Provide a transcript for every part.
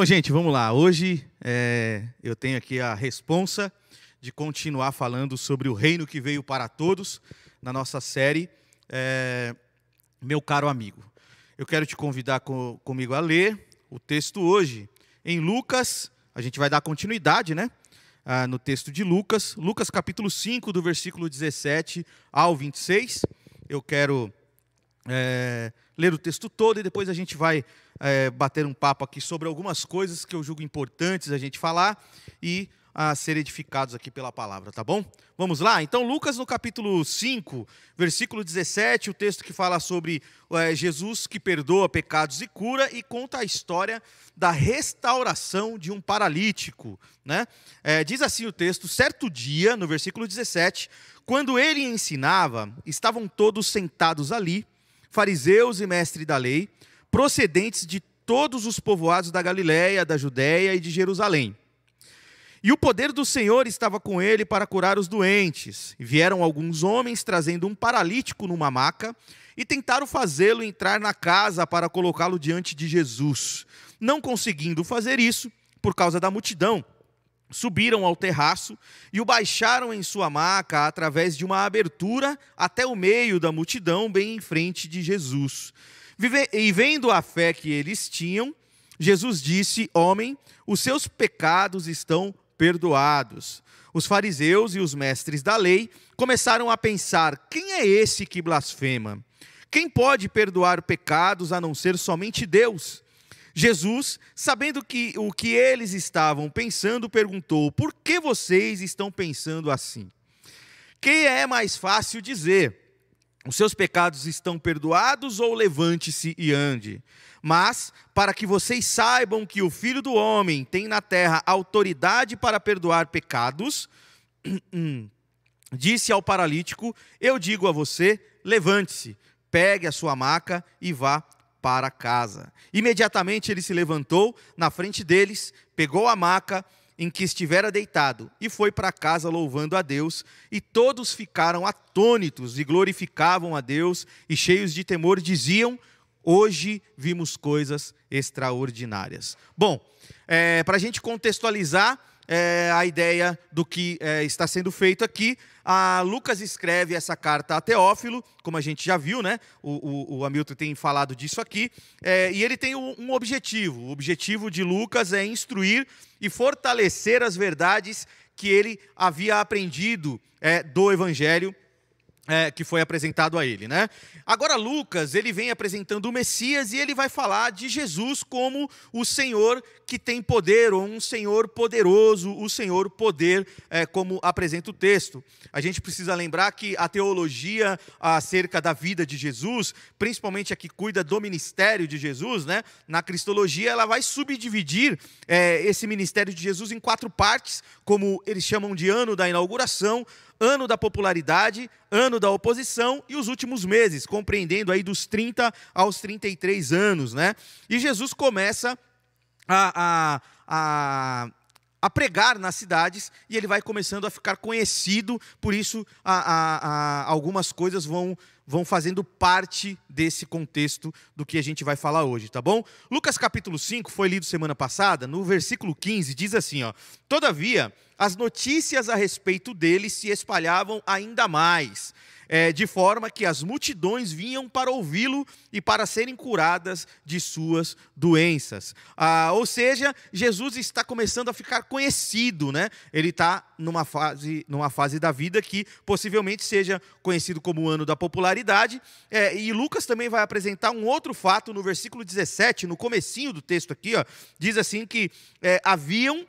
Bom, gente, vamos lá. Hoje é, eu tenho aqui a responsa de continuar falando sobre o reino que veio para todos na nossa série é, Meu Caro Amigo. Eu quero te convidar com, comigo a ler o texto hoje em Lucas. A gente vai dar continuidade, né? Ah, no texto de Lucas, Lucas capítulo 5, do versículo 17 ao 26. Eu quero é, ler o texto todo e depois a gente vai é, bater um papo aqui sobre algumas coisas que eu julgo importantes a gente falar e a ser edificados aqui pela palavra, tá bom? Vamos lá? Então, Lucas no capítulo 5, versículo 17, o texto que fala sobre é, Jesus que perdoa pecados e cura e conta a história da restauração de um paralítico, né? É, diz assim o texto: certo dia, no versículo 17, quando ele ensinava, estavam todos sentados ali, fariseus e mestres da lei, procedentes de todos os povoados da Galiléia, da Judéia e de Jerusalém. E o poder do Senhor estava com ele para curar os doentes. Vieram alguns homens trazendo um paralítico numa maca e tentaram fazê-lo entrar na casa para colocá-lo diante de Jesus. Não conseguindo fazer isso, por causa da multidão, subiram ao terraço e o baixaram em sua maca através de uma abertura até o meio da multidão, bem em frente de Jesus. E vendo a fé que eles tinham, Jesus disse: Homem, os seus pecados estão perdoados. Os fariseus e os mestres da lei começaram a pensar: quem é esse que blasfema? Quem pode perdoar pecados a não ser somente Deus? Jesus, sabendo que o que eles estavam pensando, perguntou: Por que vocês estão pensando assim? Quem é mais fácil dizer: Os seus pecados estão perdoados ou levante-se e ande? Mas, para que vocês saibam que o Filho do Homem tem na terra autoridade para perdoar pecados, disse ao paralítico: Eu digo a você, levante-se, pegue a sua maca e vá para casa. Imediatamente ele se levantou na frente deles, pegou a maca em que estivera deitado e foi para casa louvando a Deus, e todos ficaram atônitos e glorificavam a Deus, e cheios de temor diziam: Hoje vimos coisas extraordinárias. Bom, é, para a gente contextualizar é, a ideia do que é, está sendo feito aqui, a Lucas escreve essa carta a Teófilo, como a gente já viu, né? O, o, o Hamilton tem falado disso aqui, é, e ele tem um, um objetivo. O objetivo de Lucas é instruir e fortalecer as verdades que ele havia aprendido é, do Evangelho é, que foi apresentado a ele, né? Agora Lucas ele vem apresentando o Messias e ele vai falar de Jesus como o Senhor que tem poder ou um Senhor poderoso, o Senhor poder, é, como apresenta o texto. A gente precisa lembrar que a teologia acerca da vida de Jesus, principalmente a que cuida do ministério de Jesus, né? Na cristologia ela vai subdividir é, esse ministério de Jesus em quatro partes, como eles chamam de ano da inauguração ano da popularidade, ano da oposição e os últimos meses, compreendendo aí dos 30 aos 33 anos, né? E Jesus começa a, a, a a pregar nas cidades e ele vai começando a ficar conhecido, por isso a, a, a, algumas coisas vão, vão fazendo parte desse contexto do que a gente vai falar hoje, tá bom? Lucas capítulo 5 foi lido semana passada, no versículo 15 diz assim, ó: Todavia, as notícias a respeito dele se espalhavam ainda mais é, de forma que as multidões vinham para ouvi-lo e para serem curadas de suas doenças. Ah, ou seja, Jesus está começando a ficar conhecido, né? Ele está numa fase, numa fase da vida que possivelmente seja conhecido como o ano da popularidade. É, e Lucas também vai apresentar um outro fato no versículo 17, no comecinho do texto aqui, ó, diz assim que é, haviam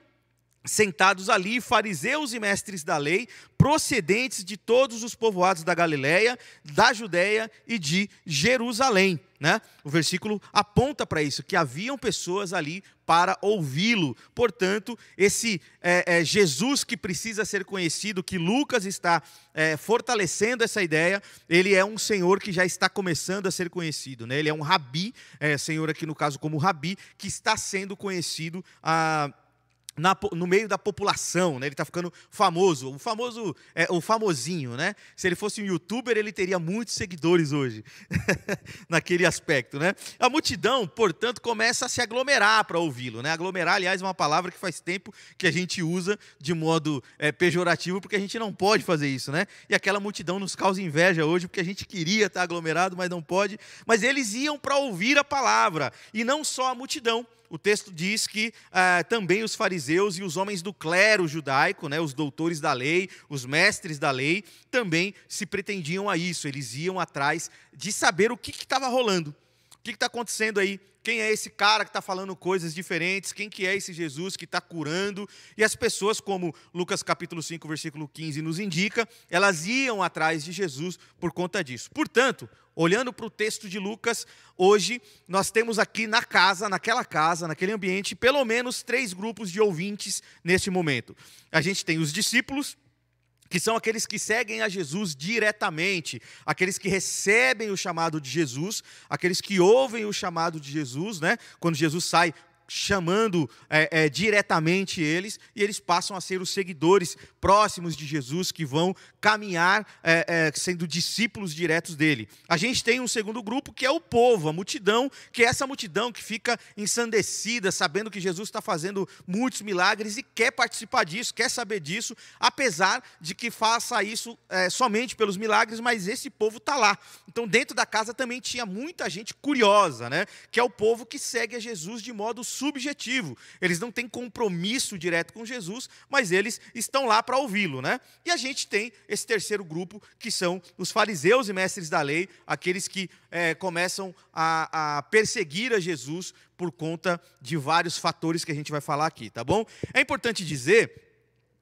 sentados ali fariseus e mestres da lei, procedentes de todos os povoados da Galiléia, da Judéia e de Jerusalém. Né? O versículo aponta para isso, que haviam pessoas ali para ouvi-lo. Portanto, esse é, é, Jesus que precisa ser conhecido, que Lucas está é, fortalecendo essa ideia, ele é um Senhor que já está começando a ser conhecido. Né? Ele é um rabi, é, Senhor aqui no caso como rabi, que está sendo conhecido. Ah, na, no meio da população, né? Ele está ficando famoso, o famoso, é, o famosinho, né? Se ele fosse um youtuber, ele teria muitos seguidores hoje, naquele aspecto, né? A multidão, portanto, começa a se aglomerar para ouvi-lo, né? Aglomerar, aliás, é uma palavra que faz tempo que a gente usa de modo é, pejorativo, porque a gente não pode fazer isso, né? E aquela multidão nos causa inveja hoje, porque a gente queria estar aglomerado, mas não pode. Mas eles iam para ouvir a palavra, e não só a multidão o texto diz que ah, também os fariseus e os homens do clero judaico, né, os doutores da lei, os mestres da lei, também se pretendiam a isso. Eles iam atrás de saber o que estava rolando. O que está acontecendo aí? Quem é esse cara que está falando coisas diferentes? Quem que é esse Jesus que está curando? E as pessoas, como Lucas capítulo 5, versículo 15 nos indica, elas iam atrás de Jesus por conta disso. Portanto, olhando para o texto de Lucas, hoje nós temos aqui na casa, naquela casa, naquele ambiente, pelo menos três grupos de ouvintes neste momento. A gente tem os discípulos, que são aqueles que seguem a Jesus diretamente, aqueles que recebem o chamado de Jesus, aqueles que ouvem o chamado de Jesus, né? Quando Jesus sai chamando é, é, diretamente eles, e eles passam a ser os seguidores próximos de Jesus, que vão caminhar é, é, sendo discípulos diretos dele. A gente tem um segundo grupo, que é o povo, a multidão, que é essa multidão que fica ensandecida, sabendo que Jesus está fazendo muitos milagres e quer participar disso, quer saber disso, apesar de que faça isso é, somente pelos milagres, mas esse povo está lá. Então, dentro da casa também tinha muita gente curiosa, né? que é o povo que segue a Jesus de modo subjetivo. Eles não têm compromisso direto com Jesus, mas eles estão lá para ouvi-lo, né? E a gente tem esse terceiro grupo, que são os fariseus e mestres da lei, aqueles que é, começam a, a perseguir a Jesus por conta de vários fatores que a gente vai falar aqui, tá bom? É importante dizer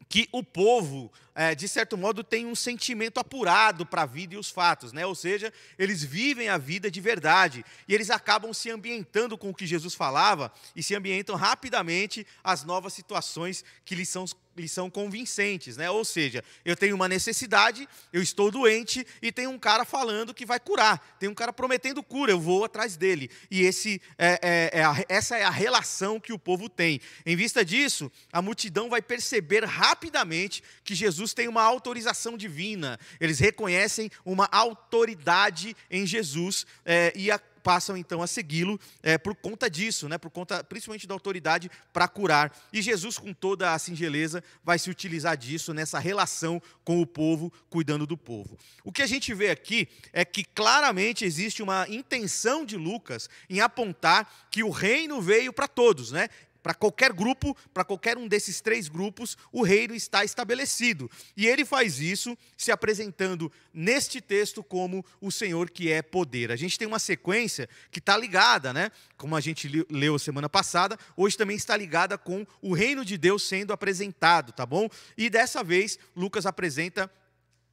que o povo, é, de certo modo, tem um sentimento apurado para a vida e os fatos, né? ou seja, eles vivem a vida de verdade e eles acabam se ambientando com o que Jesus falava e se ambientam rapidamente às novas situações que lhes são eles são convincentes, né? Ou seja, eu tenho uma necessidade, eu estou doente e tem um cara falando que vai curar, tem um cara prometendo cura, eu vou atrás dele. E esse é, é, é a, essa é a relação que o povo tem. Em vista disso, a multidão vai perceber rapidamente que Jesus tem uma autorização divina. Eles reconhecem uma autoridade em Jesus é, e a passam então a segui-lo é, por conta disso, né, por conta principalmente da autoridade para curar. E Jesus, com toda a singeleza, vai se utilizar disso nessa relação com o povo, cuidando do povo. O que a gente vê aqui é que claramente existe uma intenção de Lucas em apontar que o reino veio para todos, né? Para qualquer grupo, para qualquer um desses três grupos, o reino está estabelecido. E ele faz isso se apresentando neste texto como o Senhor que é poder. A gente tem uma sequência que está ligada, né? Como a gente leu semana passada, hoje também está ligada com o reino de Deus sendo apresentado, tá bom? E dessa vez, Lucas apresenta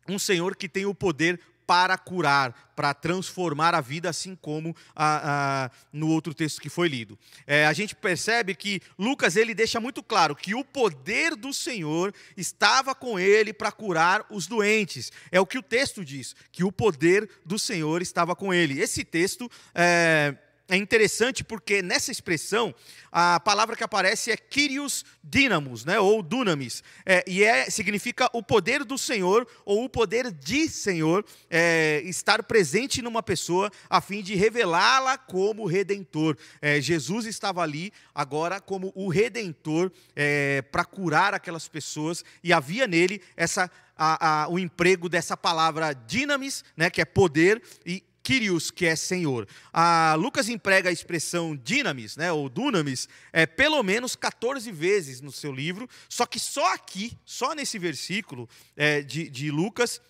um Senhor que tem o poder para curar, para transformar a vida, assim como a, a, no outro texto que foi lido. É, a gente percebe que Lucas ele deixa muito claro que o poder do Senhor estava com ele para curar os doentes. É o que o texto diz, que o poder do Senhor estava com ele. Esse texto é, é interessante porque nessa expressão a palavra que aparece é Kyrios Dynamos, né, ou Dunamis, é, e é, significa o poder do Senhor ou o poder de Senhor é, estar presente numa pessoa a fim de revelá-la como Redentor. É, Jesus estava ali agora como o Redentor é, para curar aquelas pessoas e havia nele essa a, a, o emprego dessa palavra dinamis, né, que é poder, e Kyrios, que é Senhor. A Lucas emprega a expressão dinamis, né, ou dunamis, é, pelo menos 14 vezes no seu livro, só que só aqui, só nesse versículo é, de, de, Lucas,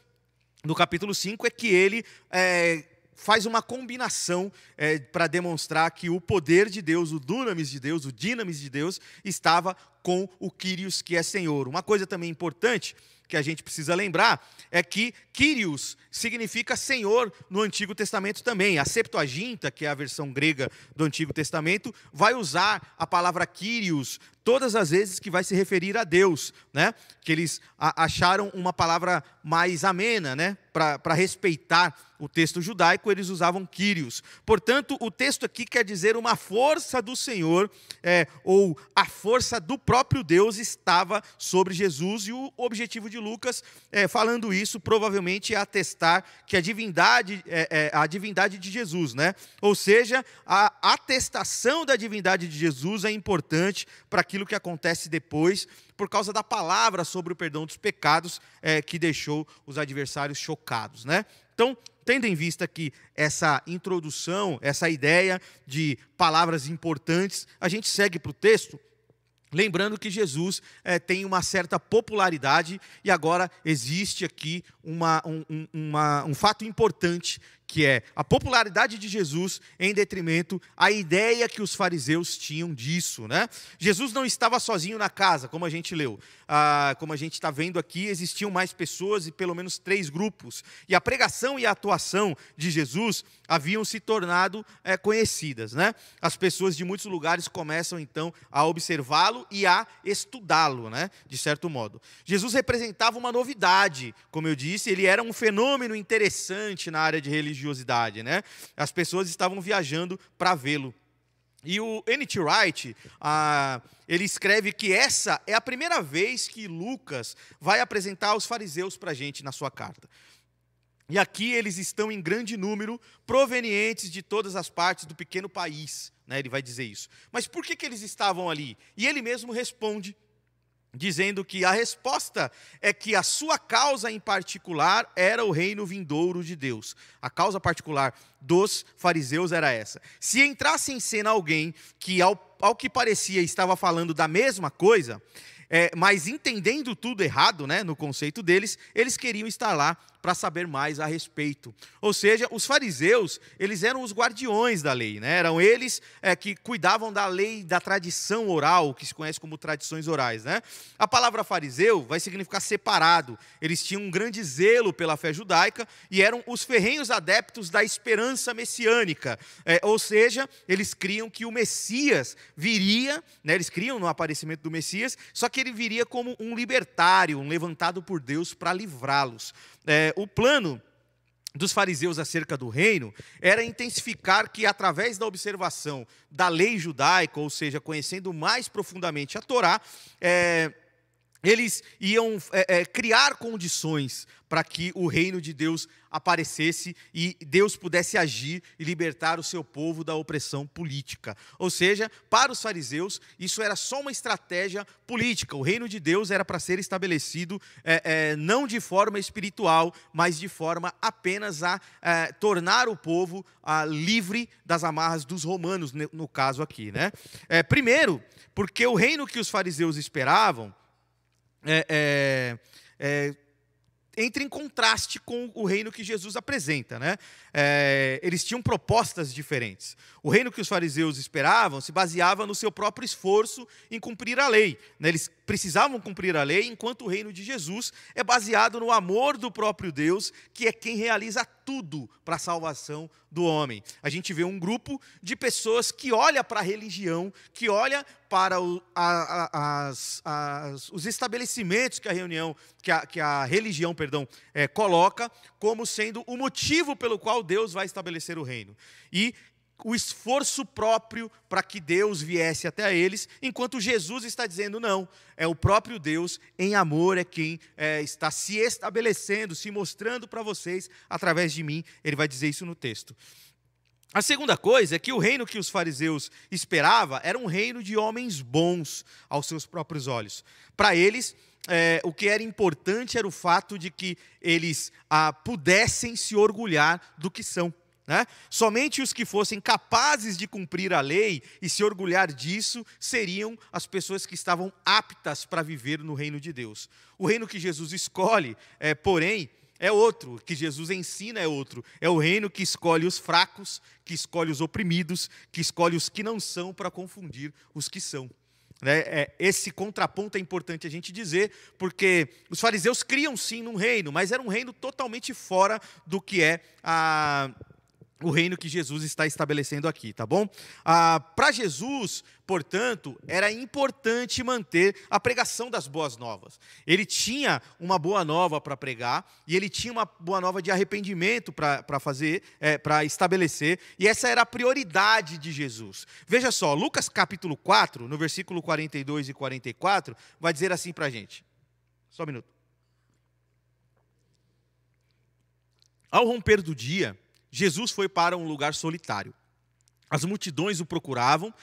no capítulo 5, é que ele é, faz uma combinação é, para demonstrar que o poder de Deus, o dunamis de Deus, o dinamis de Deus, estava com o Kyrios, que é Senhor. Uma coisa também importante que a gente precisa lembrar é que Kyrios significa Senhor no Antigo Testamento também. A Septuaginta, que é a versão grega do Antigo Testamento, vai usar a palavra Kyrios todas as vezes que vai se referir a Deus, né? Que eles acharam uma palavra mais amena, né? Para respeitar o texto judaico, eles usavam Quírios. Portanto, o texto aqui quer dizer uma força do Senhor, é, ou a força do próprio Deus estava sobre Jesus, e o objetivo de Lucas, é, falando isso, provavelmente é atestar que a divindade, é, é a divindade de Jesus, né? ou seja, a atestação da divindade de Jesus é importante para aquilo que acontece depois, por causa da palavra sobre o perdão dos pecados é, que deixou os adversários chocados. Né? Então, tendo em vista que essa introdução, essa ideia de palavras importantes, a gente segue para o texto. Lembrando que Jesus é, tem uma certa popularidade e agora existe aqui uma, um, uma, um fato importante que é a popularidade de Jesus em detrimento à ideia que os fariseus tinham disso. Né? Jesus não estava sozinho na casa, como a gente leu. Ah, como a gente está vendo aqui, existiam mais pessoas e pelo menos três grupos. E a pregação e a atuação de Jesus haviam se tornado é, conhecidas. Né? As pessoas de muitos lugares começam então a observá-lo e a estudá-lo, né? de certo modo. Jesus representava uma novidade, como eu disse, ele era um fenômeno interessante na área de religião religiosidade, né? As pessoas estavam viajando para vê-lo. E o N.T. Wright, ah, ele escreve que essa é a primeira vez que Lucas vai apresentar os fariseus para a gente na sua carta. E aqui eles estão em grande número, provenientes de todas as partes do pequeno país, né, ele vai dizer isso. Mas por que, que eles estavam ali? E ele mesmo responde dizendo que a resposta é que a sua causa em particular era o reino vindouro de Deus. A causa particular dos fariseus era essa. Se entrasse em cena alguém que, ao, ao que parecia, estava falando da mesma coisa, é, mas entendendo tudo errado, né, no conceito deles, eles queriam estar lá para saber mais a respeito. Ou seja, os fariseus, eles eram os guardiões da lei, né? eram eles é, que cuidavam da lei, da tradição oral, que se conhece como tradições orais. Né? A palavra fariseu vai significar separado. Eles tinham um grande zelo pela fé judaica e eram os ferrenhos adeptos da esperança messiânica. É, ou seja, eles criam que o Messias viria, né? eles criam no aparecimento do Messias, só que ele viria como um libertário, um levantado por Deus para livrá-los é, o plano dos fariseus acerca do reino era intensificar que, através da observação da lei judaica, ou seja, conhecendo mais profundamente a Torá, é, eles iam é, é, criar condições para que o reino de Deus aparecesse e Deus pudesse agir e libertar o seu povo da opressão política. Ou seja, para os fariseus, isso era só uma estratégia política. O reino de Deus era para ser estabelecido é, é, não de forma espiritual, mas de forma apenas a é, tornar o povo a, livre das amarras dos romanos, no caso aqui. Né? É, primeiro, porque o reino que os fariseus esperavam é, é, é, entra em contraste com o reino que Jesus apresenta. Né? É, eles tinham propostas diferentes. O reino que os fariseus esperavam se baseava no seu próprio esforço em cumprir a lei. Né? Eles precisavam cumprir a lei, enquanto o reino de Jesus é baseado no amor do próprio Deus, que é quem realiza tudo para a salvação do homem. A gente vê um grupo de pessoas que olha para a religião, que olha para o, a, a, as, as, os estabelecimentos que a reunião, que a, que a religião, perdão, é, coloca como sendo o motivo pelo qual Deus vai estabelecer o reino. E o esforço próprio para que Deus viesse até eles, enquanto Jesus está dizendo não, é o próprio Deus em amor é quem é, está se estabelecendo, se mostrando para vocês através de mim. Ele vai dizer isso no texto. A segunda coisa é que o reino que os fariseus esperavam era um reino de homens bons aos seus próprios olhos. Para eles, é, o que era importante era o fato de que eles ah, pudessem se orgulhar do que são. Né? Somente os que fossem capazes de cumprir a lei e se orgulhar disso seriam as pessoas que estavam aptas para viver no reino de Deus. O reino que Jesus escolhe, é, porém, é outro, que Jesus ensina é outro. É o reino que escolhe os fracos, que escolhe os oprimidos, que escolhe os que não são para confundir os que são. Né? É, esse contraponto é importante a gente dizer, porque os fariseus criam sim num reino, mas era um reino totalmente fora do que é a o reino que Jesus está estabelecendo aqui, tá bom? Ah, Para Jesus, portanto, era importante manter a pregação das boas novas. Ele tinha uma boa nova para pregar e ele tinha uma boa nova de arrependimento para fazer, é, para estabelecer, e essa era a prioridade de Jesus. Veja só, Lucas capítulo 4, no versículo 42 e 44, vai dizer assim para a gente. Só um minuto. Ao romper do dia, Jesus foi para um lugar solitário. As multidões o procuravam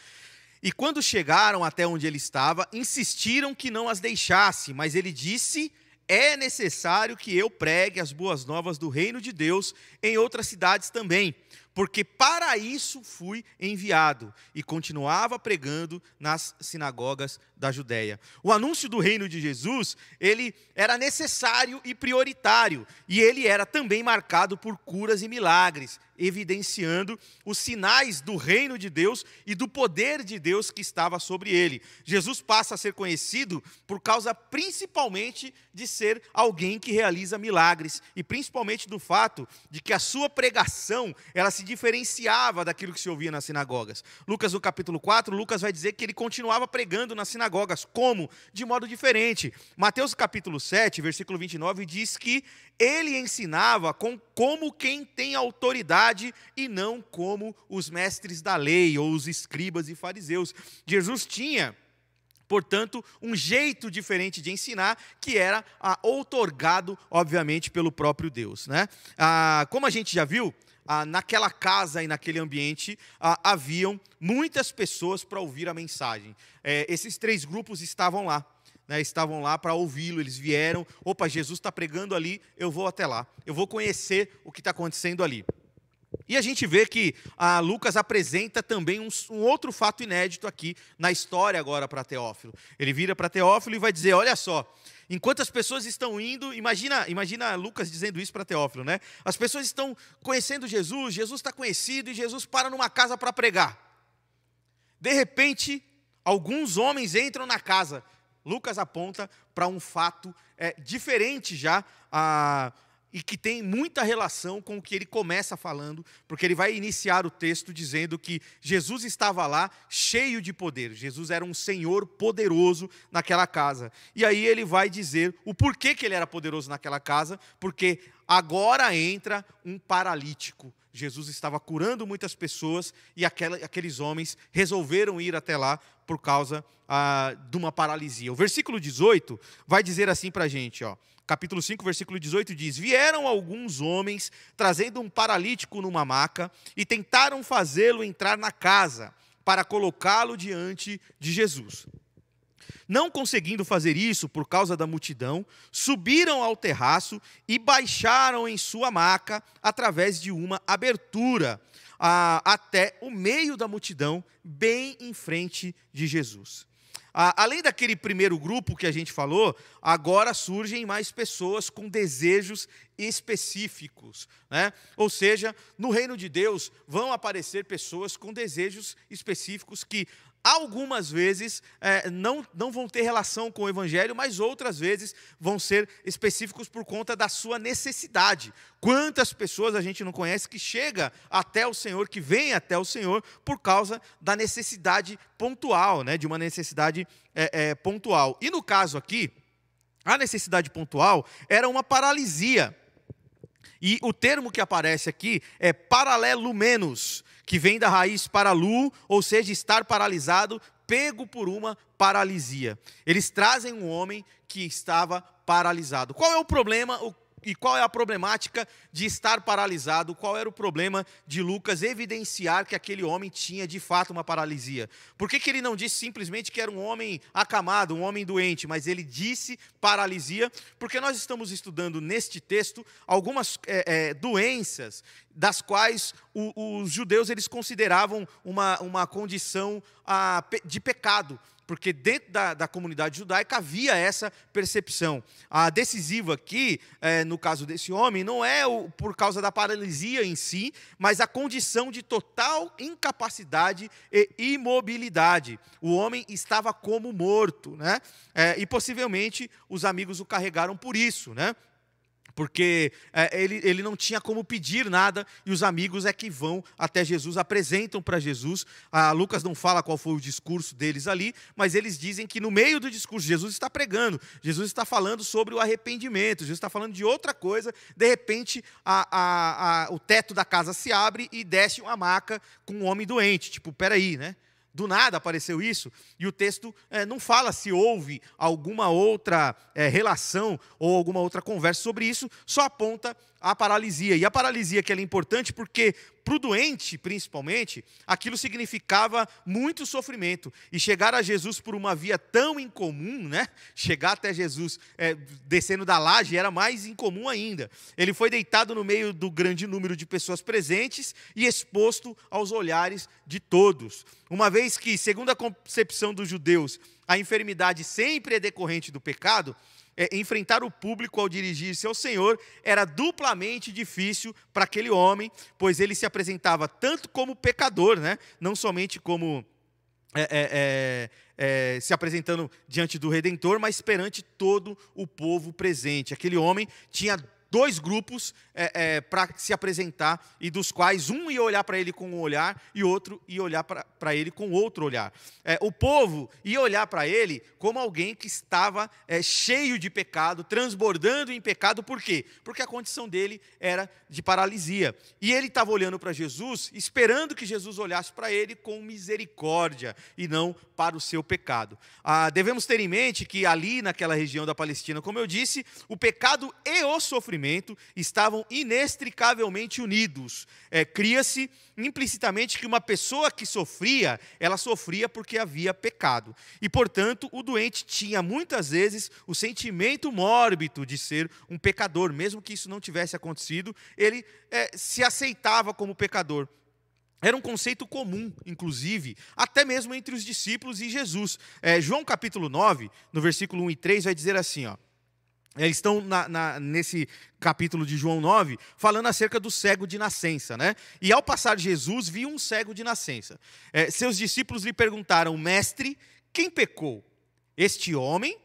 e, quando chegaram até onde ele estava, insistiram que não as deixasse, mas ele disse: É necessário que eu pregue as boas novas do reino de Deus em outras cidades também, porque para isso fui enviado. E continuava pregando nas sinagogas da Judéia. O anúncio do reino de Jesus, ele era necessário e prioritário, e ele era também marcado por curas e milagres, evidenciando os sinais do reino de Deus e do poder de Deus que estava sobre ele. Jesus passa a ser conhecido por causa principalmente de ser alguém que realiza milagres e principalmente do fato de que a sua pregação, ela se diferenciava daquilo que se ouvia nas sinagogas. Lucas no capítulo 4, Lucas vai dizer que ele continuava pregando nas sinagogas, como? De modo diferente. Mateus capítulo 7, versículo 29 diz que ele ensinava com, como quem tem autoridade e não como os mestres da lei ou os escribas e fariseus. Jesus tinha portanto, um jeito diferente de ensinar, que era ah, outorgado, obviamente, pelo próprio Deus. Né? Ah, como a gente já viu, ah, naquela casa e naquele ambiente ah, haviam muitas pessoas para ouvir a mensagem. É, esses três grupos estavam lá. Né, estavam lá para ouvi-lo, eles vieram. Opa, Jesus está pregando ali, eu vou até lá, eu vou conhecer o que está acontecendo ali. E a gente vê que Lucas apresenta também um, um, outro fato inédito aqui na história agora para Teófilo. Ele vira para Teófilo e vai dizer: olha só, enquanto as pessoas estão indo, imagina, imagina Lucas dizendo isso para Teófilo, né? As pessoas estão conhecendo Jesus, Jesus está conhecido e Jesus para numa casa para pregar. De repente, alguns homens entram na casa. Lucas aponta para um fato é, diferente já. A, e que tem muita relação com o que ele começa falando, porque ele vai iniciar o texto dizendo que Jesus estava lá cheio de poder. Jesus era um senhor poderoso naquela casa. E aí ele vai dizer o porquê que ele era poderoso naquela casa, porque agora entra um paralítico. Jesus estava curando muitas pessoas e aqueles homens resolveram ir até lá por causa ah, de uma paralisia. O versículo 18 vai dizer assim para a gente, ó capítulo 5, versículo 18 diz: Vieram alguns homens trazendo um paralítico numa maca e tentaram fazê-lo entrar na casa para colocá-lo diante de Jesus. Não conseguindo fazer isso por causa da multidão, subiram ao terraço e baixaram em sua maca através de uma abertura até o meio da multidão, bem em frente de Jesus. além daquele primeiro grupo que a gente falou, agora surgem mais pessoas com desejos específicos. Né? Ou seja, no reino de Deus vão aparecer pessoas com desejos específicos que algumas vezes é, não, não vão ter relação com o Evangelho, mas outras vezes vão ser específicos por conta da sua necessidade. Quantas pessoas a gente não conhece que chega até o Senhor, que vem até o Senhor por causa da necessidade pontual, né, de uma necessidade é, é, pontual. E no caso aqui, a necessidade pontual era uma paralisia. E o termo que aparece aqui é paralelo menos que vem da raiz paralu, ou seja, estar paralisado, pego por uma paralisia. Eles trazem um homem que estava paralisado. Qual é o problema? E qual é a problemática de estar paralisado? Qual era o problema de Lucas evidenciar que aquele homem tinha de fato uma paralisia? Por que, que ele não disse simplesmente que era um homem acamado, um homem doente, mas ele disse paralisia? Porque nós estamos estudando neste texto algumas é, é, doenças das quais o, os judeus eles consideravam uma, uma condição a, de pecado porque dentro da, da, comunidade judaica havia essa percepção. A decisiva aqui, é, no caso desse homem, não é o, por causa da paralisia em si, mas a condição de total incapacidade e imobilidade. O homem estava como morto, né? É, e possivelmente os amigos o carregaram por isso, né? Porque é, ele, ele não tinha como pedir nada e os amigos é que vão até Jesus, apresentam para Jesus. Ah, Lucas não fala qual foi o discurso deles ali, mas eles dizem que no meio do discurso, Jesus está pregando, Jesus está falando sobre o arrependimento, Jesus está falando de outra coisa. De repente, a, a, a, o teto da casa se abre e desce uma maca com um homem doente. Tipo, peraí, né? Do nada apareceu isso, e o texto é, não fala se houve alguma outra é, relação ou alguma outra conversa sobre isso, só aponta a paralisia. E a paralisia que é importante porque, para o doente, principalmente, aquilo significava muito sofrimento. E chegar a Jesus por uma via tão incomum, né? chegar até Jesus é, descendo da laje, era mais incomum ainda. Ele foi deitado no meio do grande número de pessoas presentes e exposto aos olhares de todos. Uma vez que, segundo a concepção dos judeus, a enfermidade sempre é decorrente do pecado, é, enfrentar o público ao dirigir-se ao Senhor era duplamente difícil para aquele homem, pois ele se apresentava tanto como pecador, né? não somente como é, é, é, é se apresentando diante do Redentor, mas perante todo o povo presente. Aquele homem tinha dois grupos é, é, para se apresentar, e dos quais um ia olhar para ele com um olhar e outro ia olhar para ele com outro olhar. É, o povo ia olhar para ele como alguém que estava é, cheio de pecado, transbordando em pecado, por quê? Porque a condição dele era de paralisia. E ele estava olhando para Jesus, esperando que Jesus olhasse para ele com misericórdia e não para o seu pecado. Ah, devemos ter em mente que ali naquela região da Palestina, como eu disse, o pecado e o sofrimento estavam inextricavelmente unidos. É, Cria-se implicitamente que uma pessoa que sofria, ela sofria porque havia pecado. E, portanto, o doente tinha muitas vezes o sentimento mórbido de ser um pecador, mesmo que isso não tivesse acontecido, ele é, se aceitava como pecador. Era um conceito comum, inclusive, até mesmo entre os discípulos e Jesus. É, João capítulo 9, no versículo 1 e 3, vai dizer assim: ó, estão na, na, nesse capítulo de João 9, falando acerca do cego de nascença. Né? E ao passar Jesus, viu um cego de nascença. É, seus discípulos lhe perguntaram, mestre, quem pecou? Este homem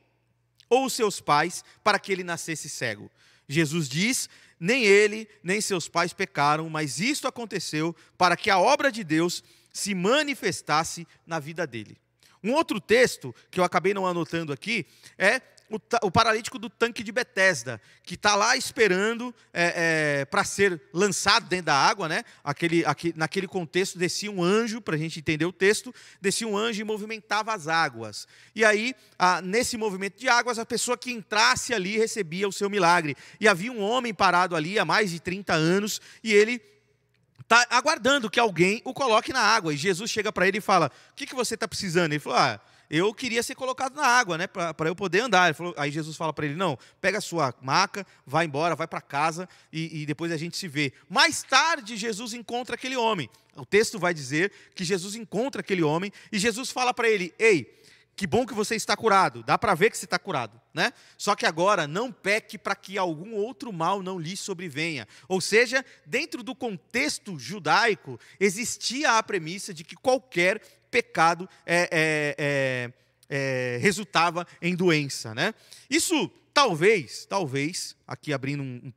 ou os seus pais, para que ele nascesse cego? Jesus diz: nem ele, nem seus pais pecaram, mas isto aconteceu para que a obra de Deus se manifestasse na vida dele. Um outro texto que eu acabei não anotando aqui é o, o paralítico do tanque de Betesda, que está lá esperando é, é, para ser lançado dentro da água, né? Aquele, aquele, naquele contexto descia um anjo, para a gente entender o texto, descia um anjo e movimentava as águas. E aí, a, nesse movimento de águas, a pessoa que entrasse ali recebia o seu milagre. E havia um homem parado ali há mais de 30 anos, e ele está aguardando que alguém o coloque na água. E Jesus chega para ele e fala: O que, que você está precisando? Ele falou: Ah eu queria ser colocado na água, né, para eu poder andar. Falou, aí Jesus fala para ele: não, pega a sua maca, vai embora, vai para casa e, e depois a gente se vê. Mais tarde, Jesus encontra aquele homem. O texto vai dizer que Jesus encontra aquele homem e Jesus fala para ele: ei, que bom que você está curado. Dá para ver que você está curado, né? Só que agora não peque para que algum outro mal não lhe sobrevenha. Ou seja, dentro do contexto judaico existia a premissa de que qualquer pecado é, é, é, é, resultava em doença. Né? Isso talvez, talvez, aqui abrindo um,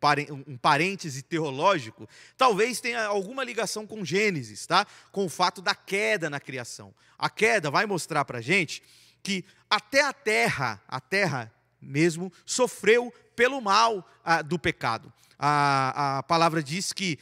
um, parêntese teológico, talvez tenha alguma ligação com Gênesis, tá? com o fato da queda na criação. A queda vai mostrar para gente que até a terra, a terra mesmo, sofreu pelo mal ah, do pecado. A, a palavra diz que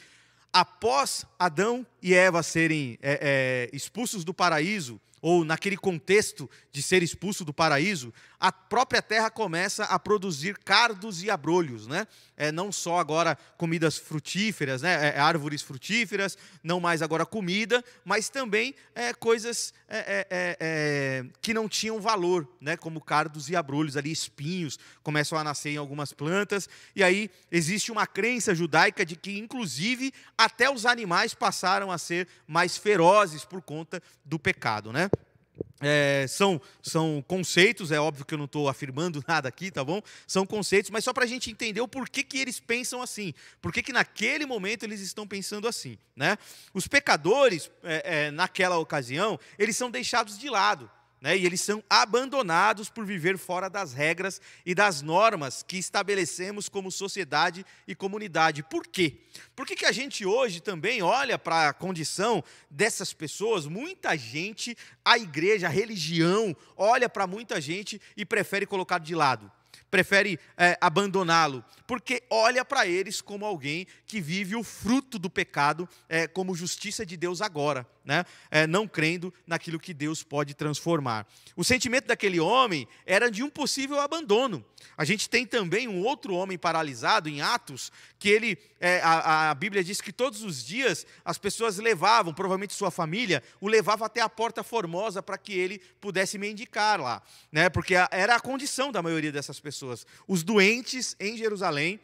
após Adão e Eva serem é, é, expulsos do paraíso, ou naquele contexto de ser expulso do paraíso, a própria terra começa a produzir cardos e abrolhos, né? É, não só agora comidas frutíferas, né? É, árvores frutíferas, não mais agora comida, mas também é, coisas é, é, é, é, que não tinham valor, né? Como cardos e abrolhos, ali espinhos começam a nascer em algumas plantas, e aí existe uma crença judaica de que, inclusive, até os animais passaram a ser mais ferozes por conta do pecado, né? É, são, são conceitos, é óbvio que eu não estou afirmando nada aqui, tá bom? São conceitos, mas só para a gente entender o porquê que eles pensam assim, porquê que naquele momento eles estão pensando assim, né? Os pecadores, é, é, naquela ocasião, eles são deixados de lado, né? e eles são abandonados por viver fora das regras e das normas que estabelecemos como sociedade e comunidade. Por quê? Por que, que a gente hoje também olha para a condição dessas pessoas? Muita gente, a igreja, a religião, olha para muita gente e prefere colocar de lado prefere é, abandoná-lo, porque olha para eles como alguém que vive o fruto do pecado é, como justiça de Deus agora, né? É, não crendo naquilo que Deus pode transformar. O sentimento daquele homem era de um possível abandono. A gente tem também um outro homem paralisado em Atos, que ele, é, a, a Bíblia diz que todos os dias as pessoas levavam, provavelmente sua família, o levava até a porta formosa para que ele pudesse mendicar lá, né? porque era a condição da maioria dessas pessoas. Os doentes em Jerusalém,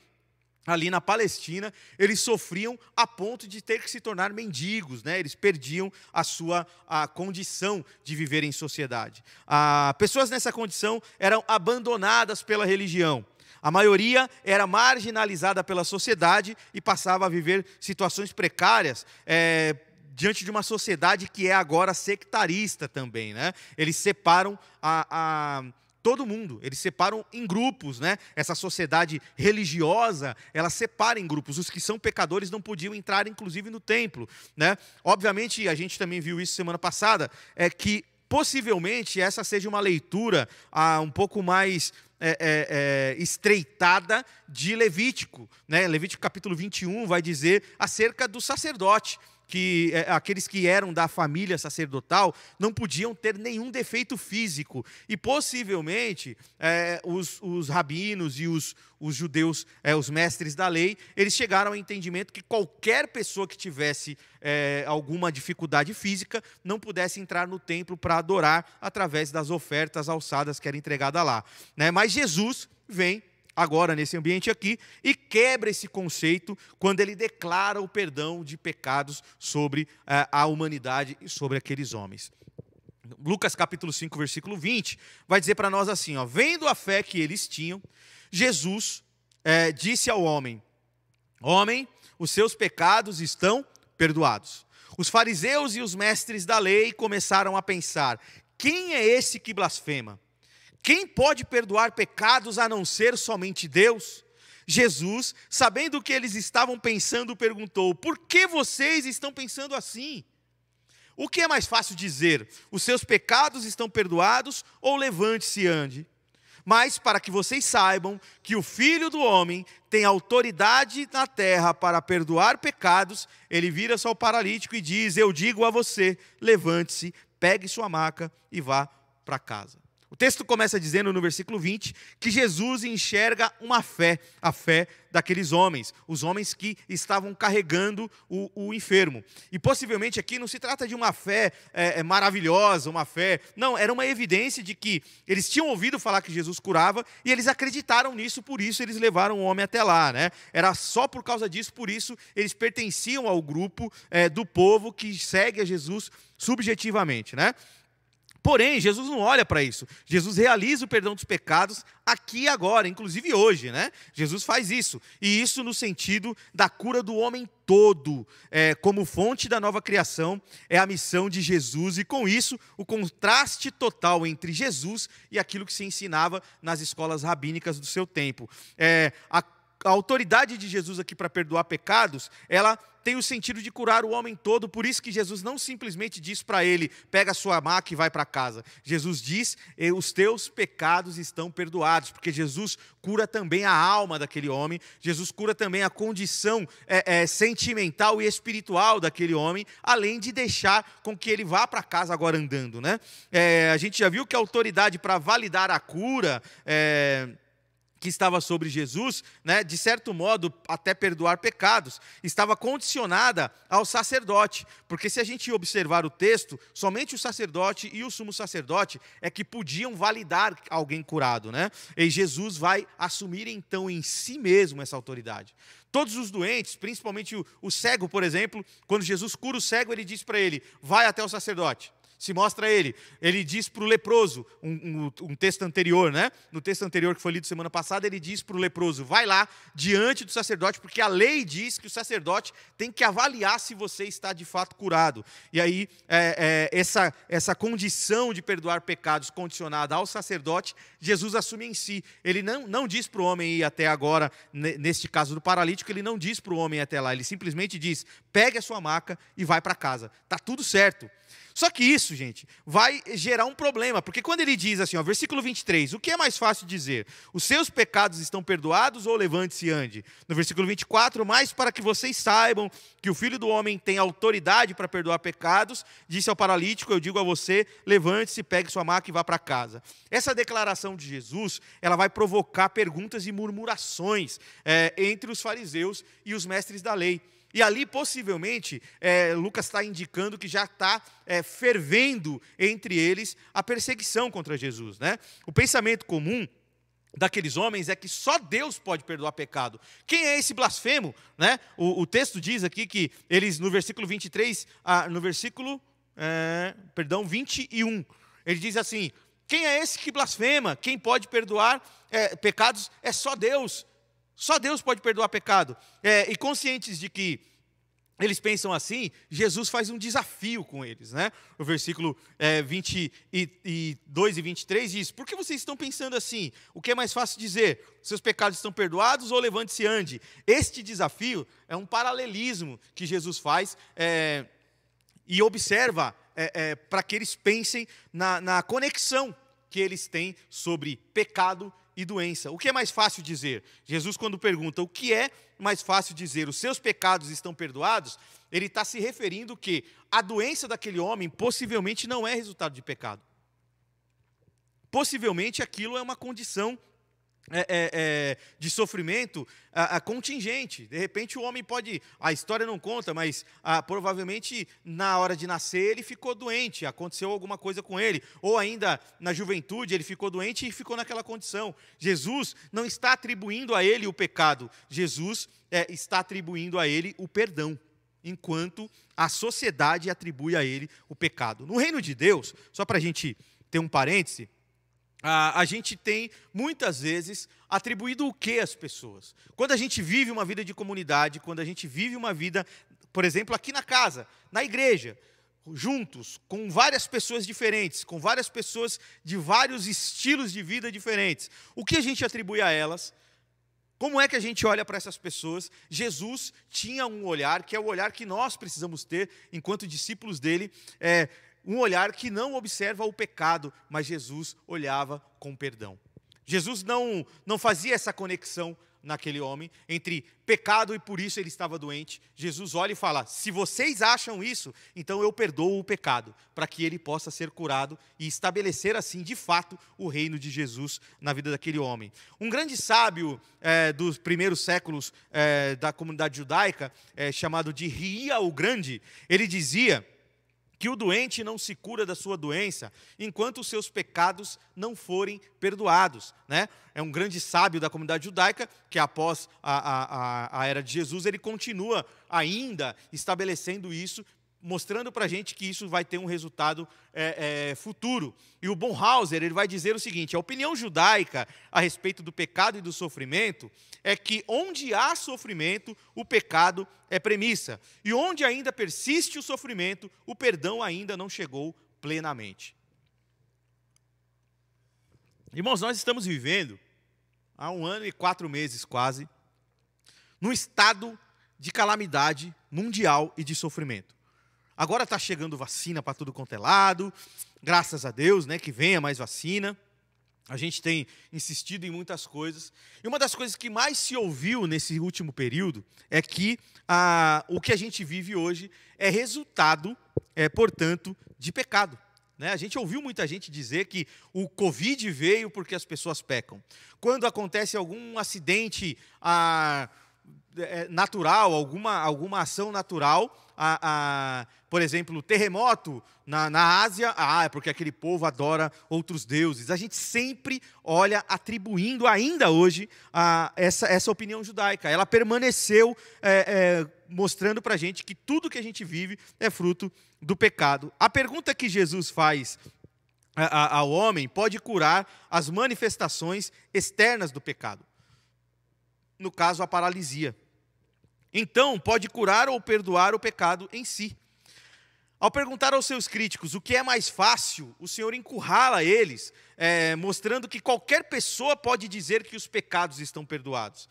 ali na Palestina, eles sofriam a ponto de ter que se tornar mendigos, né? eles perdiam a sua a condição de viver em sociedade. Ah, pessoas nessa condição eram abandonadas pela religião. A maioria era marginalizada pela sociedade e passava a viver situações precárias. É, diante de uma sociedade que é agora sectarista também, né? Eles separam a, a todo mundo. Eles separam em grupos, né? Essa sociedade religiosa, ela separa em grupos. Os que são pecadores não podiam entrar, inclusive, no templo, né? Obviamente, a gente também viu isso semana passada, é que possivelmente essa seja uma leitura ah, um pouco mais é, é, é, estreitada de Levítico. Né? Levítico capítulo 21 vai dizer acerca do sacerdote que é, aqueles que eram da família sacerdotal não podiam ter nenhum defeito físico. E possivelmente é, os, os, rabinos e os, os judeus, é, os mestres da lei, eles chegaram ao entendimento que qualquer pessoa que tivesse é, alguma dificuldade física não pudesse entrar no templo para adorar através das ofertas alçadas que era entregada lá. Né? Mas Jesus vem agora nesse ambiente aqui e quebra esse conceito quando ele declara o perdão de pecados sobre uh, a humanidade e sobre aqueles homens. Lucas capítulo 5, versículo 20, vai dizer para nós assim: ó, vendo a fé que eles tinham, Jesus é, disse ao homem: Homem, os seus pecados estão perdoados. Os fariseus e os mestres da lei começaram a pensar: quem é esse que blasfema? Quem pode perdoar pecados a não ser somente Deus? Jesus, sabendo o que eles estavam pensando, perguntou: Por que vocês estão pensando assim? O que é mais fácil dizer? Os seus pecados estão perdoados ou levante-se e ande? Mas para que vocês saibam que o Filho do Homem tem autoridade na terra para perdoar pecados, ele vira-se ao paralítico e diz: Eu digo a você, levante-se, pegue sua maca e vá para casa. O texto começa dizendo no versículo 20 que Jesus enxerga uma fé, a fé daqueles homens, os homens que estavam carregando o, o enfermo. E possivelmente aqui não se trata de uma fé é, é, maravilhosa, uma fé. Não, era uma evidência de que eles tinham ouvido falar que Jesus curava e eles acreditaram nisso, por isso eles levaram o homem até lá. Né? Era só por causa disso, por isso eles pertenciam ao grupo é, do povo que segue a Jesus subjetivamente. Né? Porém, Jesus não olha para isso. Jesus realiza o perdão dos pecados aqui e agora, inclusive hoje, né? Jesus faz isso. E isso no sentido da cura do homem todo, é, como fonte da nova criação, é a missão de Jesus. E com isso, o contraste total entre Jesus e aquilo que se ensinava nas escolas rabínicas do seu tempo. É, a a autoridade de Jesus aqui para perdoar pecados, ela tem o sentido de curar o homem todo, por isso que Jesus não simplesmente diz para ele, pega a sua maca e vai para casa. Jesus diz, os teus pecados estão perdoados, porque Jesus cura também a alma daquele homem, Jesus cura também a condição é, é, sentimental e espiritual daquele homem, além de deixar com que ele vá para casa agora andando. Né? É, a gente já viu que a autoridade para validar a cura é, que estava sobre Jesus, né, de certo modo, até perdoar pecados, estava condicionada ao sacerdote, porque se a gente observar o texto, somente o sacerdote e o sumo sacerdote é que podiam validar alguém curado, né? E Jesus vai assumir então em si mesmo essa autoridade. Todos os doentes, principalmente o, o cego, por exemplo, quando Jesus cura o cego, ele diz para ele: vai até o sacerdote. Se mostra ele. Ele diz para o leproso, um, um, um, texto anterior, né? No texto anterior que foi lido semana passada, ele diz para o leproso: vai lá diante do sacerdote, porque a lei diz que o sacerdote tem que avaliar se você está de fato curado. E aí, é, é, essa, essa condição de perdoar pecados condicionada ao sacerdote, Jesus assume em si. Ele não, não diz para o homem ir até agora, neste caso do paralítico, ele não diz para o homem ir até lá. Ele simplesmente diz: pegue a sua maca e vai para casa. Está tudo certo. Só que isso, gente, vai gerar um problema, porque quando ele diz assim, ó, versículo 23, o que é mais fácil dizer? Os seus pecados estão perdoados ou levante-se e ande? No versículo 24, mas para que vocês saibam que o Filho do Homem tem autoridade para perdoar pecados, disse ao paralítico, eu digo a você, levante-se, pegue sua maca e vá para casa. Essa declaração de Jesus, ela vai provocar perguntas e murmurações é, entre os fariseus e os mestres da lei. E ali, possivelmente, é, Lucas está indicando que já está é, fervendo entre eles a perseguição contra Jesus. Né? O pensamento comum daqueles homens é que só Deus pode perdoar pecado. Quem é esse blasfemo? Né? O, o texto diz aqui que eles, no versículo 23, ah, no versículo, é, perdão, 21, ele diz assim, quem é esse que blasfema? Quem pode perdoar é, pecados é só Deus. Só Deus pode perdoar pecado. É, e conscientes de que eles pensam assim, Jesus faz um desafio com eles. Né? O versículo é, 22 e 23 diz: Por que vocês estão pensando assim? O que é mais fácil dizer? Seus pecados estão perdoados ou levante-se e ande? Este desafio é um paralelismo que Jesus faz é, e observa é, é para que eles pensem na, na conexão que eles têm sobre pecado e doença. O que é mais fácil dizer? Jesus, quando pergunta o que é mais fácil dizer, os seus pecados estão perdoados, ele está se referindo que a doença daquele homem possivelmente não é resultado de pecado. Possivelmente aquilo é uma condição é, é, é, de sofrimento a, a, contingente. De repente o homem pode, a história não conta, mas a, provavelmente na hora de nascer ele ficou doente, aconteceu alguma coisa com ele, ou ainda na juventude ele ficou doente e ficou naquela condição. Jesus não está atribuindo a ele o pecado, Jesus é, está atribuindo a ele o perdão. Enquanto a sociedade atribui a ele o pecado. No reino de Deus, só para a gente ter um parêntese, a, a gente tem, muitas vezes, atribuído o que às pessoas? Quando a gente vive uma vida de comunidade, quando a gente vive uma vida, por exemplo, aqui na casa, na igreja, juntos, com várias pessoas diferentes, com várias pessoas de vários estilos de vida diferentes, o que a gente atribui a elas? Como é que a gente olha para essas pessoas? Jesus tinha um olhar, que é o olhar que nós precisamos ter enquanto discípulos dele, é, um olhar que não observa o pecado, mas Jesus olhava com perdão. Jesus não, não fazia essa conexão naquele homem entre pecado e por isso ele estava doente. Jesus olha e fala: Se vocês acham isso, então eu perdoo o pecado, para que ele possa ser curado e estabelecer assim, de fato, o reino de Jesus na vida daquele homem. Um grande sábio é, dos primeiros séculos é, da comunidade judaica, é, chamado de Ria o Grande, ele dizia que o doente não se cura da sua doença enquanto os seus pecados não forem perdoados. Né? É um grande sábio da comunidade judaica que, após a, a, a era de Jesus, ele continua ainda estabelecendo isso mostrando para a gente que isso vai ter um resultado é, é, futuro. E o Bonhauser ele vai dizer o seguinte: a opinião judaica a respeito do pecado e do sofrimento é que onde há sofrimento, o pecado é premissa, e onde ainda persiste o sofrimento, o perdão ainda não chegou plenamente. Irmãos, nós estamos vivendo há um ano e quatro meses quase, num estado de calamidade mundial e de sofrimento. Agora está chegando vacina para tudo quanto é lado, graças a Deus, né, que venha mais vacina. A gente tem insistido em muitas coisas. E uma das coisas que mais se ouviu nesse último período é que ah, o que a gente vive hoje é resultado, é, portanto, de pecado. Né? A gente ouviu muita gente dizer que o Covid veio porque as pessoas pecam. Quando acontece algum acidente ah, é, natural, alguma, alguma ação natural, a, a por exemplo, terremoto na, na Ásia, ah, é porque aquele povo adora outros deuses. A gente sempre olha atribuindo, ainda hoje, a, essa, essa opinião judaica. Ela permaneceu é, é, mostrando para a gente que tudo que a gente vive é fruto do pecado. A pergunta que Jesus faz ao homem pode curar as manifestações externas do pecado. No caso, a paralisia. Então, pode curar ou perdoar o pecado em si. Ao perguntar aos seus críticos o que é mais fácil, o Senhor encurrala eles, é, mostrando que qualquer pessoa pode dizer que os pecados estão perdoados.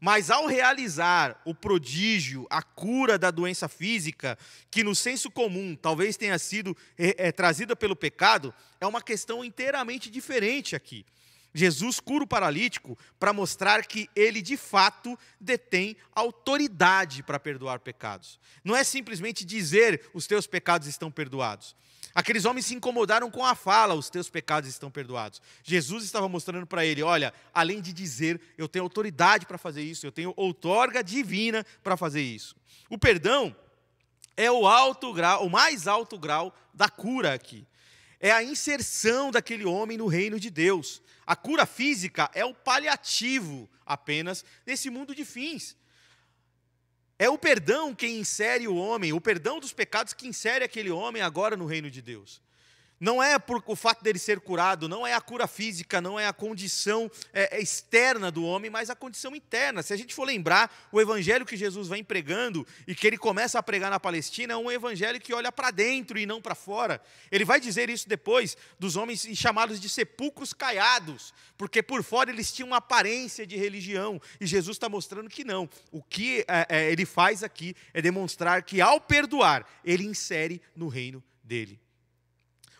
Mas ao realizar o prodígio, a cura da doença física, que no senso comum talvez tenha sido é, é, trazida pelo pecado, é uma questão inteiramente diferente aqui. Jesus cura o paralítico para mostrar que ele de fato detém autoridade para perdoar pecados. Não é simplesmente dizer os teus pecados estão perdoados. Aqueles homens se incomodaram com a fala, os teus pecados estão perdoados. Jesus estava mostrando para ele: olha, além de dizer, eu tenho autoridade para fazer isso, eu tenho outorga divina para fazer isso. O perdão é o alto grau, o mais alto grau da cura aqui. É a inserção daquele homem no reino de Deus. A cura física é o paliativo apenas nesse mundo de fins. É o perdão quem insere o homem, o perdão dos pecados que insere aquele homem agora no reino de Deus. Não é por o fato dele ser curado, não é a cura física, não é a condição é, é, externa do homem, mas a condição interna. Se a gente for lembrar, o evangelho que Jesus vem pregando e que ele começa a pregar na Palestina é um evangelho que olha para dentro e não para fora. Ele vai dizer isso depois dos homens chamados de sepulcros caiados, porque por fora eles tinham uma aparência de religião e Jesus está mostrando que não. O que é, é, ele faz aqui é demonstrar que ao perdoar, ele insere no reino dele.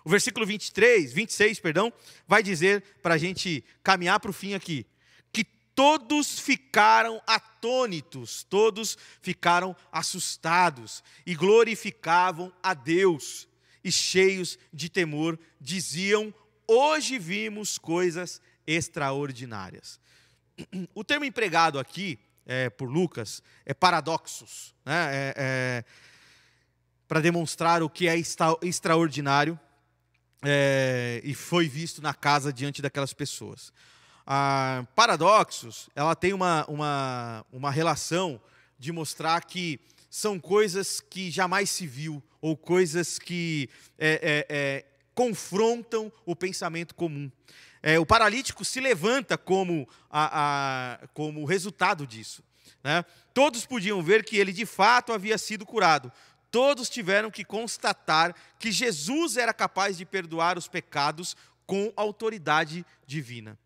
O versículo 23, 26, perdão, vai dizer para a gente caminhar para o fim aqui, que todos ficaram atônitos, todos ficaram assustados e glorificavam a Deus e cheios de temor diziam: Hoje vimos coisas extraordinárias. O termo empregado aqui é, por Lucas é paradoxos, né? é, é, para demonstrar o que é extra, extraordinário é, e foi visto na casa diante daquelas pessoas. Ah, paradoxos, ela tem uma, uma, uma relação de mostrar que são coisas que jamais se viu, ou coisas que é, é, é confrontam o pensamento comum. É, o paralítico se levanta como, a, a, como resultado disso. Né? Todos podiam ver que ele de fato havia sido curado, todos tiveram que constatar que Jesus era capaz de perdoar os pecados com autoridade divina.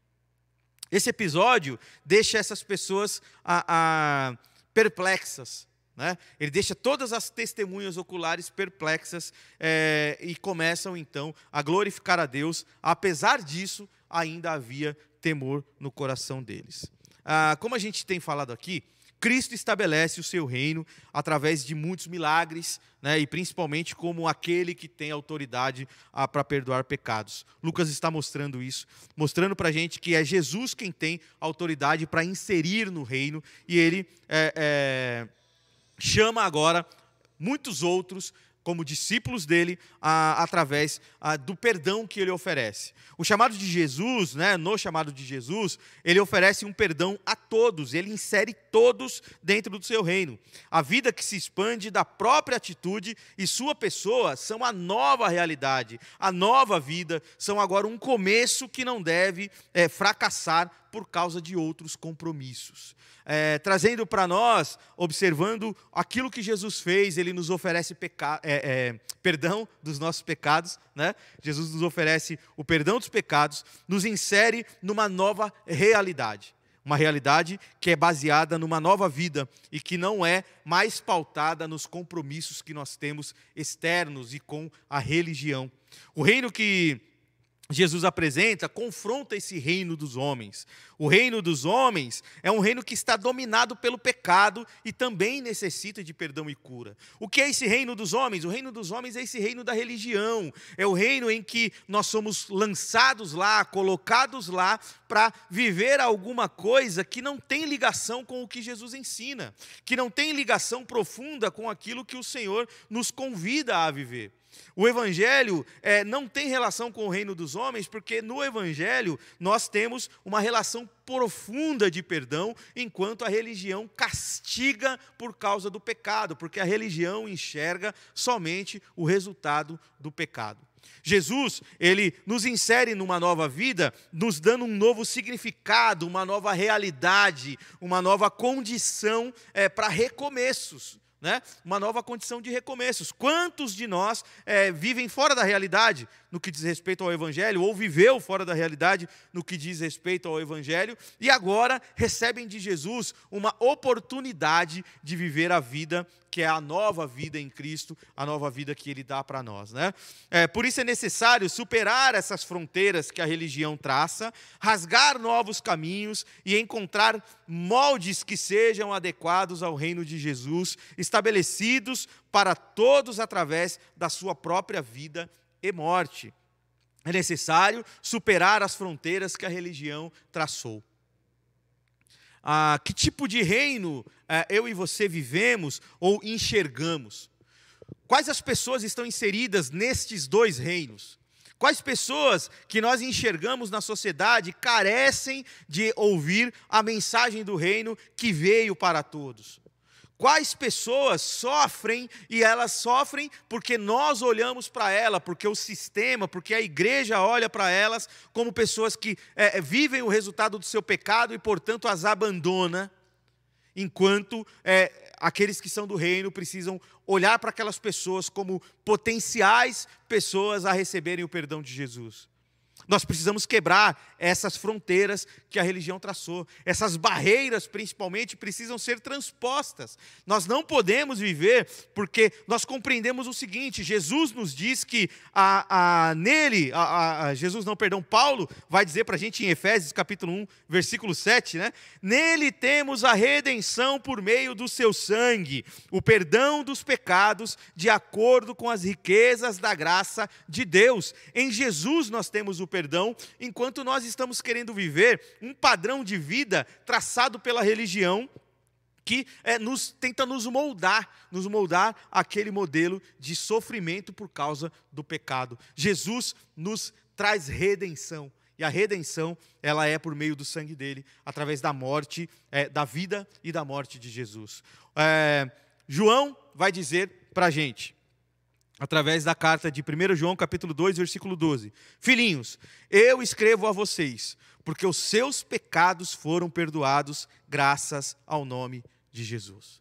Esse episódio deixa essas pessoas a, a, perplexas. Né? Ele deixa todas as testemunhas oculares perplexas é, e começam então a glorificar a Deus. Apesar disso, ainda havia temor no coração deles. Ah, como a gente tem falado aqui, Cristo estabelece o seu reino através de muitos milagres, né, e principalmente como aquele que tem autoridade ah, para perdoar pecados. Lucas está mostrando isso, mostrando para a gente que é Jesus quem tem autoridade para inserir no reino, e ele é, é, chama agora muitos outros como discípulos dele a, através a, do perdão que ele oferece. O chamado de Jesus, né, no chamado de Jesus, ele oferece um perdão a todos, ele insere todos dentro do seu reino. A vida que se expande da própria atitude e sua pessoa são a nova realidade, a nova vida, são agora um começo que não deve é, fracassar por causa de outros compromissos. É, trazendo para nós, observando aquilo que Jesus fez, ele nos oferece é, perdão dos nossos pecados, né? Jesus nos oferece o perdão dos pecados, nos insere numa nova realidade. Uma realidade que é baseada numa nova vida e que não é mais pautada nos compromissos que nós temos externos e com a religião. O reino que Jesus apresenta, confronta esse reino dos homens. O reino dos homens é um reino que está dominado pelo pecado e também necessita de perdão e cura. O que é esse reino dos homens? O reino dos homens é esse reino da religião. É o reino em que nós somos lançados lá, colocados lá, para viver alguma coisa que não tem ligação com o que Jesus ensina, que não tem ligação profunda com aquilo que o Senhor nos convida a viver. O Evangelho é, não tem relação com o reino dos homens, porque no Evangelho nós temos uma relação profunda de perdão, enquanto a religião castiga por causa do pecado, porque a religião enxerga somente o resultado do pecado. Jesus, ele nos insere numa nova vida, nos dando um novo significado, uma nova realidade, uma nova condição é, para recomeços né? uma nova condição de recomeços. Quantos de nós é, vivem fora da realidade no que diz respeito ao Evangelho, ou viveu fora da realidade no que diz respeito ao Evangelho, e agora recebem de Jesus uma oportunidade de viver a vida que é a nova vida em Cristo, a nova vida que Ele dá para nós. Né? É, por isso é necessário superar essas fronteiras que a religião traça, rasgar novos caminhos e encontrar moldes que sejam adequados ao reino de Jesus, estabelecidos para todos através da sua própria vida e morte. É necessário superar as fronteiras que a religião traçou. Ah, que tipo de reino eh, eu e você vivemos ou enxergamos? Quais as pessoas estão inseridas nestes dois reinos? Quais pessoas que nós enxergamos na sociedade carecem de ouvir a mensagem do reino que veio para todos? Quais pessoas sofrem e elas sofrem porque nós olhamos para ela, porque o sistema, porque a igreja olha para elas como pessoas que é, vivem o resultado do seu pecado e, portanto, as abandona, enquanto é, aqueles que são do reino precisam olhar para aquelas pessoas como potenciais pessoas a receberem o perdão de Jesus. Nós precisamos quebrar essas fronteiras que a religião traçou. Essas barreiras, principalmente, precisam ser transpostas. Nós não podemos viver porque nós compreendemos o seguinte: Jesus nos diz que a, a nele, a, a, Jesus não, perdão, Paulo vai dizer para a gente em Efésios capítulo 1, versículo 7, né? Nele temos a redenção por meio do seu sangue, o perdão dos pecados, de acordo com as riquezas da graça de Deus. Em Jesus nós temos o perdão, enquanto nós estamos querendo viver um padrão de vida traçado pela religião que é, nos, tenta nos moldar, nos moldar aquele modelo de sofrimento por causa do pecado. Jesus nos traz redenção. E a redenção, ela é por meio do sangue dele, através da morte, é, da vida e da morte de Jesus. É, João vai dizer para a gente, através da carta de 1 João capítulo 2, versículo 12. Filhinhos, eu escrevo a vocês, porque os seus pecados foram perdoados graças ao nome de Jesus.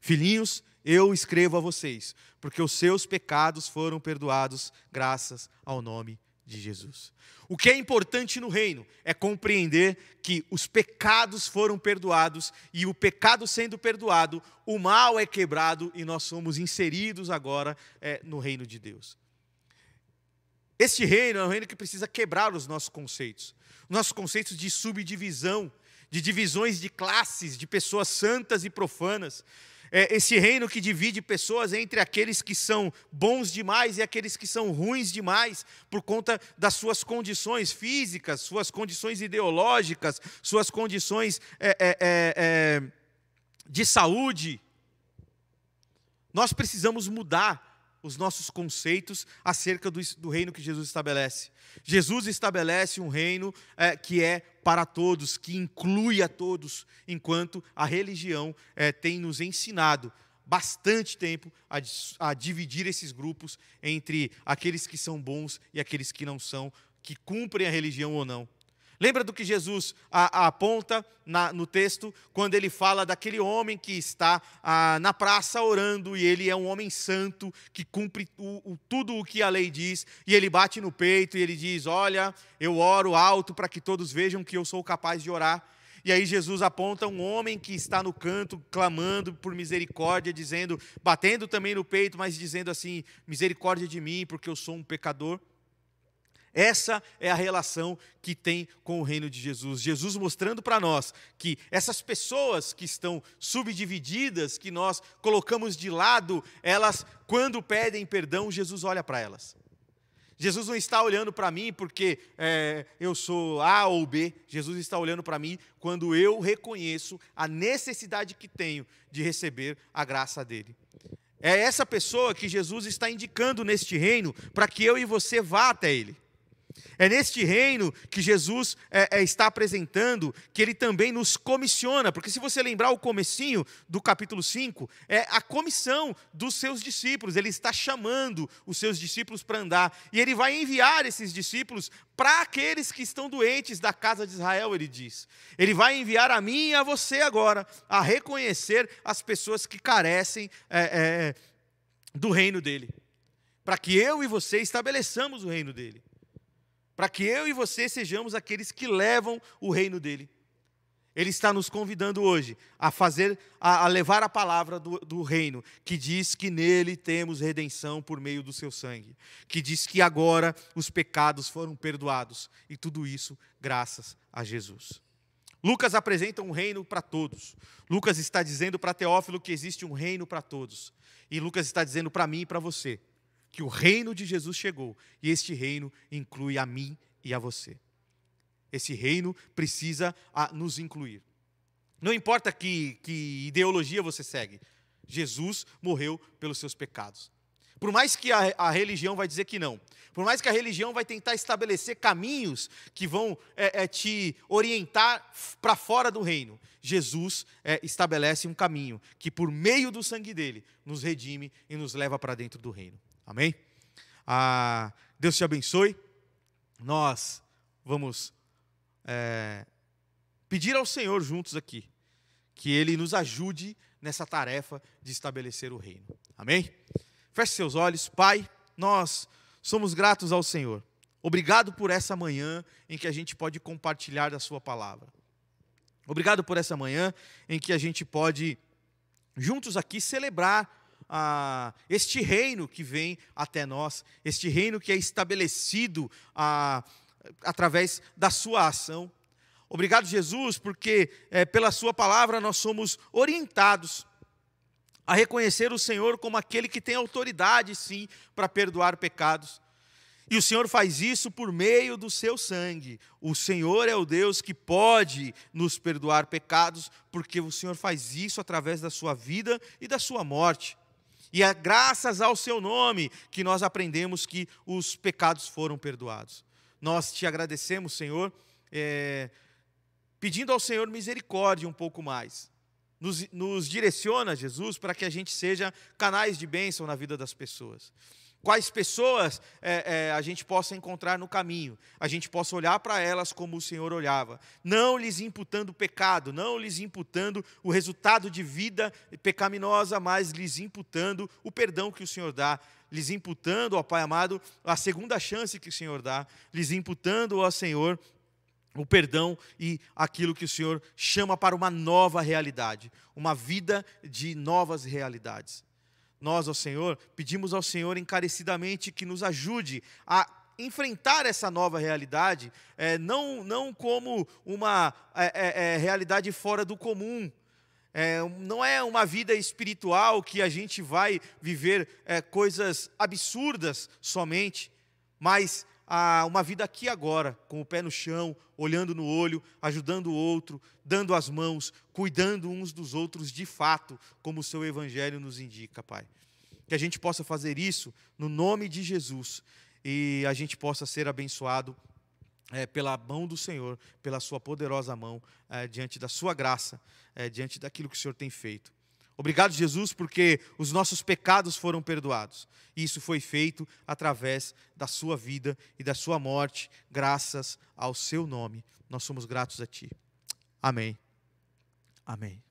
Filhinhos, eu escrevo a vocês, porque os seus pecados foram perdoados graças ao nome de Jesus. O que é importante no reino é compreender que os pecados foram perdoados e o pecado sendo perdoado, o mal é quebrado e nós somos inseridos agora é, no reino de Deus. Este reino é um reino que precisa quebrar os nossos conceitos, nossos conceitos de subdivisão, de divisões de classes, de pessoas santas e profanas, é, esse reino que divide pessoas entre aqueles que são bons demais e aqueles que são ruins demais, por conta das suas condições físicas, suas condições ideológicas, suas condições é, é, é, é de saúde. Nós precisamos mudar os nossos conceitos acerca do, do, reino que Jesus estabelece. Jesus estabelece um reino é, que é para todos, que inclui a todos, enquanto a religião é, tem nos ensinado bastante tempo a, a dividir esses grupos entre aqueles que são bons e aqueles que não são, que cumprem a religião ou não. Lembra do que Jesus a, a aponta na, no texto, quando ele fala daquele homem que está a, na praça orando e ele é um homem santo, que cumpre o, o, tudo o que a lei diz, e ele bate no peito e ele diz: Olha, eu oro alto para que todos vejam que eu sou capaz de orar. E aí Jesus aponta um homem que está no canto clamando por misericórdia, dizendo, batendo também no peito, mas dizendo assim: misericórdia de mim, porque eu sou um pecador. Essa é a relação que tem com o reino de Jesus. Jesus mostrando para nós que essas pessoas que estão subdivididas, que nós colocamos de lado, elas, quando pedem perdão, Jesus olha para elas. Jesus não está olhando para mim porque é, eu sou A ou B. Jesus está olhando para mim quando eu reconheço a necessidade que tenho de receber a graça dele. É essa pessoa que Jesus está indicando neste reino para que eu e você vá até ele. É neste reino que Jesus é, é, está apresentando que ele também nos comissiona, porque se você lembrar o comecinho do capítulo 5, é a comissão dos seus discípulos, ele está chamando os seus discípulos para andar, e ele vai enviar esses discípulos para aqueles que estão doentes da casa de Israel, ele diz. Ele vai enviar a mim e a você agora a reconhecer as pessoas que carecem é, é, do reino dele, para que eu e você estabeleçamos o reino dele para que eu e você sejamos aqueles que levam o reino dele. Ele está nos convidando hoje a fazer, a, a levar a palavra do, do, reino, que diz que nele temos redenção por meio do seu sangue, que diz que agora os pecados foram perdoados, e tudo isso graças a Jesus. Lucas apresenta um reino para todos. Lucas está dizendo para Teófilo que existe um reino para todos. E Lucas está dizendo para mim e para você que o reino de Jesus chegou e este reino inclui a mim e a você. Esse reino precisa nos incluir. Não importa que, que ideologia você segue, Jesus morreu pelos seus pecados. Por mais que a, a, religião vai dizer que não, por mais que a religião vai tentar estabelecer caminhos que vão é, é, te orientar para fora do reino, Jesus é, estabelece um caminho que, por meio do sangue dele, nos redime e nos leva para dentro do reino. Amém? Ah, Deus te abençoe. Nós vamos é, pedir ao Senhor juntos aqui que Ele nos ajude nessa tarefa de estabelecer o reino. Amém? Feche seus olhos, Pai. Nós somos gratos ao Senhor. Obrigado por essa manhã em que a gente pode compartilhar da Sua palavra. Obrigado por essa manhã em que a gente pode, juntos aqui, celebrar ah, este reino que vem até nós, este reino que é estabelecido ah, através da sua ação. Obrigado, Jesus, porque é, pela Sua palavra nós somos orientados a reconhecer o Senhor como aquele que tem autoridade, sim, para perdoar pecados. E o Senhor faz isso por meio do seu sangue. O Senhor é o Deus que pode nos perdoar pecados, porque o Senhor faz isso através da sua vida e da sua morte. E é graças ao seu nome que nós aprendemos que os pecados foram perdoados. Nós te agradecemos, Senhor, é, pedindo ao Senhor misericórdia um pouco mais. Nos, nos direciona, Jesus, para que a gente seja canais de bênção na vida das pessoas quais pessoas é, é, a gente possa encontrar no caminho, a gente possa olhar para elas como o Senhor olhava, não lhes imputando pecado, não lhes imputando o resultado de vida pecaminosa, mas lhes imputando o perdão que o Senhor dá, lhes imputando, ó Pai amado, a segunda chance que o Senhor dá, lhes imputando, ó Senhor, o perdão e aquilo que o Senhor chama para uma nova realidade, uma vida de novas realidades. Nós, ao Senhor, pedimos ao Senhor encarecidamente que nos ajude a enfrentar essa nova realidade, é, não, não como uma é, é, é, realidade fora do comum. É, não é uma vida espiritual que a gente vai viver é, coisas absurdas somente, mas a uma vida aqui agora, com o pé no chão, olhando no olho, ajudando o outro, dando as mãos, cuidando uns dos outros de fato, como o seu evangelho nos indica, Pai. Que a gente possa fazer isso no nome de Jesus e a gente possa ser abençoado é, pela mão do Senhor, pela sua poderosa mão, é, diante da sua graça, é, diante daquilo que o Senhor tem feito. Obrigado, Jesus, porque os nossos pecados foram perdoados. E isso foi feito através da sua vida e da sua morte, graças ao seu nome. Nós somos gratos a Ti. Amém. Amém.